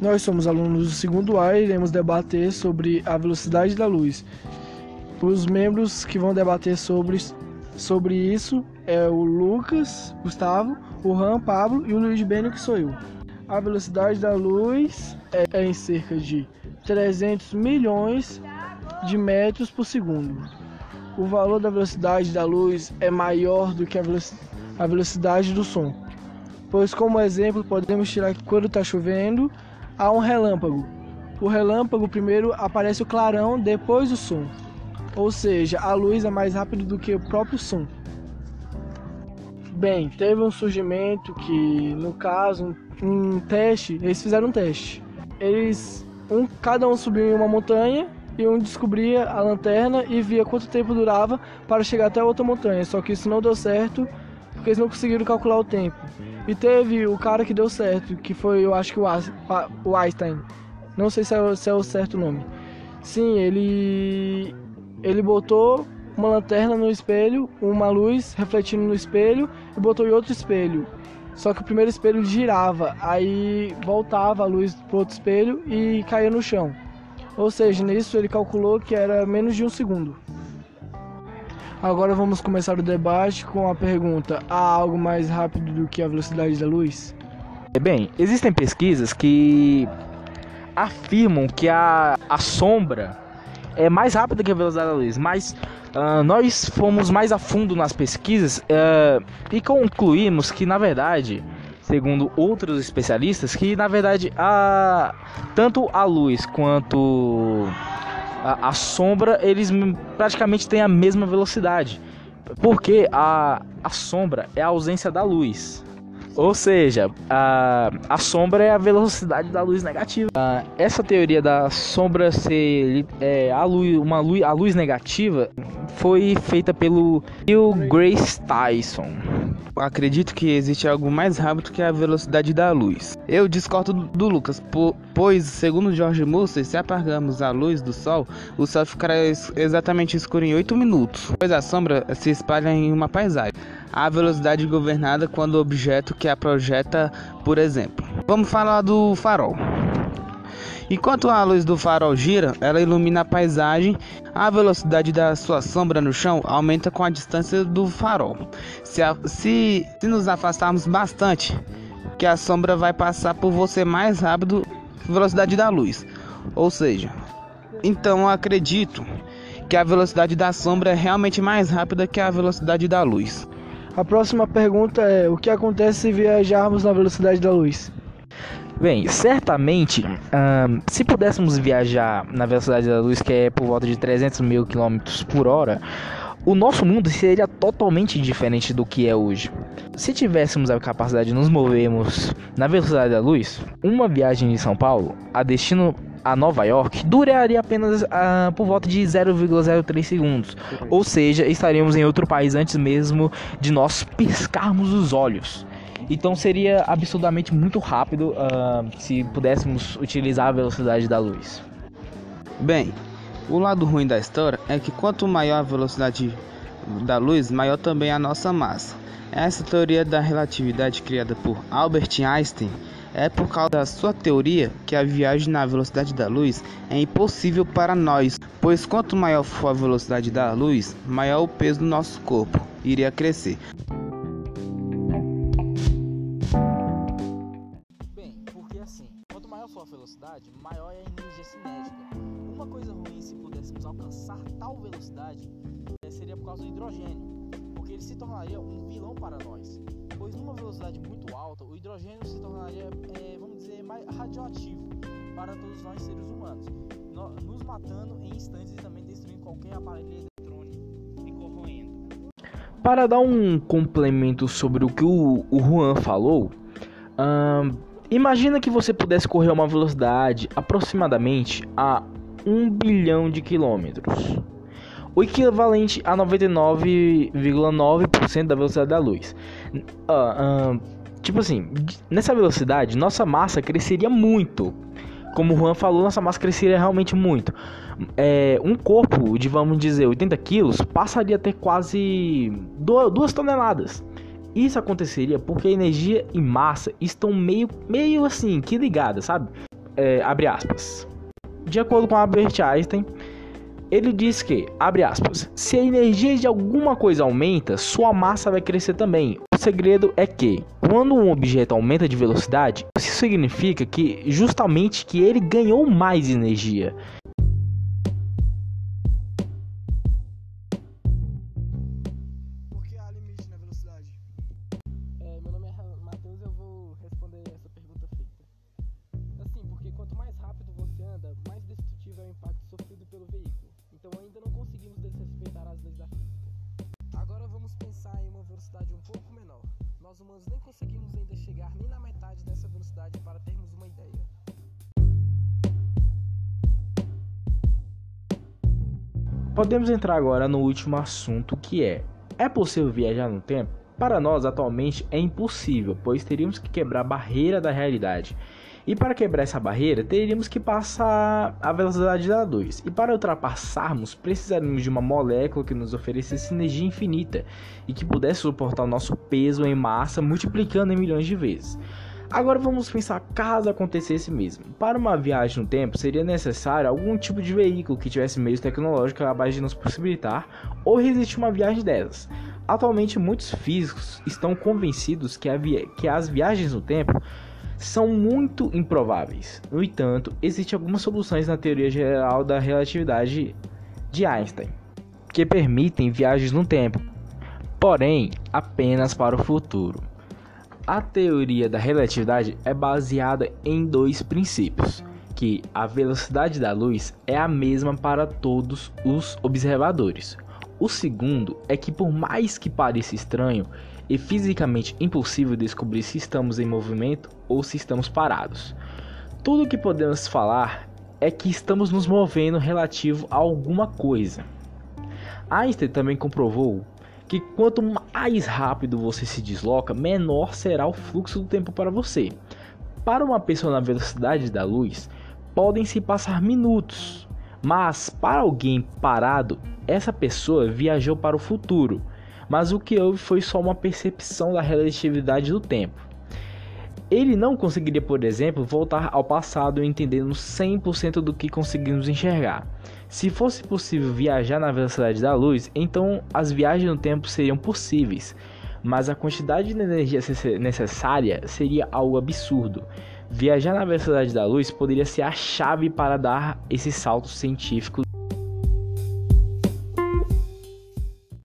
Nós somos alunos do segundo A e iremos debater sobre a velocidade da luz. Os membros que vão debater sobre, sobre isso é o Lucas, Gustavo, o Ram, Pablo e o Luiz Beno, que sou eu. A velocidade da luz é, é em cerca de 300 milhões de metros por segundo. O valor da velocidade da luz é maior do que a, veloc a velocidade do som. Pois, como exemplo, podemos tirar que quando está chovendo, há um relâmpago. O relâmpago primeiro aparece o clarão, depois o som. Ou seja, a luz é mais rápida do que o próprio som. Bem, teve um surgimento que, no caso, um, um teste, eles fizeram um teste. Eles, um, cada um subiu em uma montanha e um descobria a lanterna e via quanto tempo durava para chegar até a outra montanha. Só que isso não deu certo porque eles não conseguiram calcular o tempo. E teve o cara que deu certo, que foi, eu acho que o Einstein. Não sei se é, se é o certo nome. Sim, ele ele botou uma lanterna no espelho, uma luz refletindo no espelho e botou em outro espelho. Só que o primeiro espelho girava, aí voltava a luz para outro espelho e caía no chão. Ou seja, nisso ele calculou que era menos de um segundo. Agora vamos começar o debate com a pergunta: há algo mais rápido do que a velocidade da luz? Bem, existem pesquisas que afirmam que a, a sombra é mais rápida que a velocidade da luz, mas uh, nós fomos mais a fundo nas pesquisas uh, e concluímos que, na verdade, segundo outros especialistas, que na verdade a, tanto a luz quanto a, a sombra eles praticamente têm a mesma velocidade, porque a, a sombra é a ausência da luz. Ou seja, a, a sombra é a velocidade da luz negativa. Uh, essa teoria da sombra ser é, a luz, uma luz, a luz negativa foi feita pelo Neil Grace Tyson. Acredito que existe algo mais rápido que a velocidade da luz. Eu discordo do Lucas, pois, segundo George Muller, se apagamos a luz do sol, o sol ficará exatamente escuro em 8 minutos, pois a sombra se espalha em uma paisagem a velocidade governada quando o objeto que a projeta, por exemplo. Vamos falar do farol. Enquanto a luz do farol gira, ela ilumina a paisagem, a velocidade da sua sombra no chão aumenta com a distância do farol. Se, a, se, se nos afastarmos bastante, que a sombra vai passar por você mais rápido velocidade da luz. Ou seja, então acredito que a velocidade da sombra é realmente mais rápida que a velocidade da luz. A próxima pergunta é: o que acontece se viajarmos na velocidade da luz? Bem, certamente, se pudéssemos viajar na velocidade da luz, que é por volta de 300 mil quilômetros por hora, o nosso mundo seria totalmente diferente do que é hoje. Se tivéssemos a capacidade de nos movermos na velocidade da luz, uma viagem de São Paulo a destino a Nova York duraria apenas por volta de 0,03 segundos. Ou seja, estaríamos em outro país antes mesmo de nós piscarmos os olhos. Então seria absurdamente muito rápido uh, se pudéssemos utilizar a velocidade da luz. Bem, o lado ruim da história é que quanto maior a velocidade da luz, maior também a nossa massa. Essa teoria da relatividade criada por Albert Einstein é por causa da sua teoria que a viagem na velocidade da luz é impossível para nós, pois quanto maior for a velocidade da luz, maior o peso do nosso corpo iria crescer. Tornaria um vilão para nós pois numa velocidade muito alta, o hidrogênio se tornaria, é, vamos dizer, mais radioativo para todos nós seres humanos, nos matando em instantes e também destruindo qualquer aparelho eletrônico e corroendo. Para dar um complemento sobre o que o, o Juan falou, hum, imagina que você pudesse correr a uma velocidade aproximadamente a 1 bilhão de quilômetros o equivalente a 99,9% da velocidade da luz. Uh, uh, tipo assim, nessa velocidade, nossa massa cresceria muito. Como o Juan falou, nossa massa cresceria realmente muito. É, um corpo de, vamos dizer, 80 quilos passaria a ter quase 2 toneladas. Isso aconteceria porque energia e massa estão meio, meio assim, que ligadas, sabe? é, abre aspas. De acordo com Albert Einstein, ele diz que, abre aspas, se a energia de alguma coisa aumenta, sua massa vai crescer também. O segredo é que, quando um objeto aumenta de velocidade, isso significa que justamente que ele ganhou mais energia. Humanos nem conseguimos ainda chegar nem na metade dessa velocidade para termos uma ideia. Podemos entrar agora no último assunto que é: é possível viajar no tempo? Para nós, atualmente, é impossível, pois teríamos que quebrar a barreira da realidade. E para quebrar essa barreira, teríamos que passar a velocidade da luz. E para ultrapassarmos, precisaríamos de uma molécula que nos oferecesse energia infinita e que pudesse suportar o nosso peso em massa, multiplicando em milhões de vezes. Agora vamos pensar caso acontecesse mesmo. Para uma viagem no tempo, seria necessário algum tipo de veículo que tivesse meios tecnológicos capazes de nos possibilitar ou resistir uma viagem dessas. Atualmente, muitos físicos estão convencidos que, que as viagens no tempo são muito improváveis. No entanto, existem algumas soluções na teoria geral da relatividade de Einstein que permitem viagens no tempo, porém apenas para o futuro. A teoria da relatividade é baseada em dois princípios, que a velocidade da luz é a mesma para todos os observadores. O segundo é que por mais que pareça estranho, e fisicamente impossível descobrir se estamos em movimento ou se estamos parados. Tudo o que podemos falar é que estamos nos movendo relativo a alguma coisa. Einstein também comprovou que quanto mais rápido você se desloca, menor será o fluxo do tempo para você. Para uma pessoa na velocidade da luz, podem se passar minutos, mas para alguém parado, essa pessoa viajou para o futuro mas o que houve foi só uma percepção da relatividade do tempo. Ele não conseguiria, por exemplo, voltar ao passado entendendo 100% do que conseguimos enxergar. Se fosse possível viajar na velocidade da luz, então as viagens no tempo seriam possíveis, mas a quantidade de energia necessária seria algo absurdo. Viajar na velocidade da luz poderia ser a chave para dar esse salto científico.